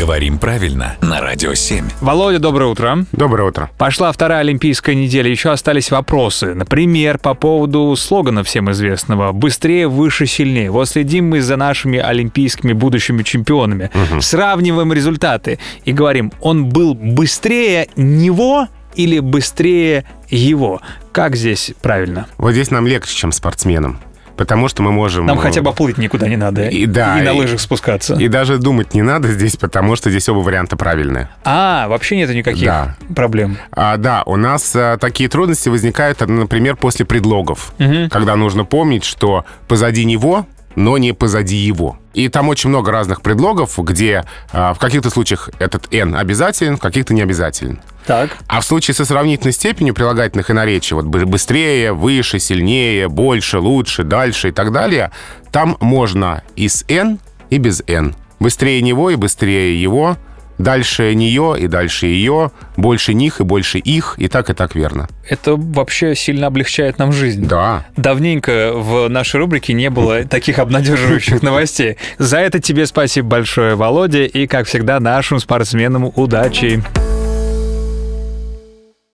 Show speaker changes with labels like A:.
A: Говорим правильно на Радио 7.
B: Володя, доброе утро.
C: Доброе утро.
B: Пошла вторая Олимпийская неделя, еще остались вопросы. Например, по поводу слогана всем известного «Быстрее, выше, сильнее». Вот следим мы за нашими олимпийскими будущими чемпионами. Сравниваем результаты и говорим, он был быстрее него или быстрее его? Как здесь правильно?
C: Вот здесь нам легче, чем спортсменам. Потому что мы можем...
B: Нам
C: э,
B: хотя бы плыть никуда не надо.
C: И да,
B: И на лыжах спускаться.
C: И даже думать не надо здесь, потому что здесь оба варианта правильные.
B: А, вообще нет никаких
C: Да.
B: проблем.
C: А, да, у нас а, такие трудности возникают, а, например, после предлогов. Когда нужно помнить, что позади него, но не позади его. И там очень много разных предлогов, где а, в каких-то случаях этот «н» обязателен, в каких-то не обязателен.
B: Так.
C: А в случае со сравнительной степенью прилагательных и наречий, вот бы- быстрее, выше, сильнее, больше, лучше, дальше и так далее, там можно и с «н», и без «н». Быстрее него и быстрее его, дальше нее и дальше ее, больше них и больше их, и так, и так верно.
B: Это вообще сильно облегчает нам жизнь.
C: Да.
B: Давненько в нашей рубрике не было таких обнадеживающих новостей. За это тебе спасибо большое, Володя, и, как всегда, нашим спортсменам удачи.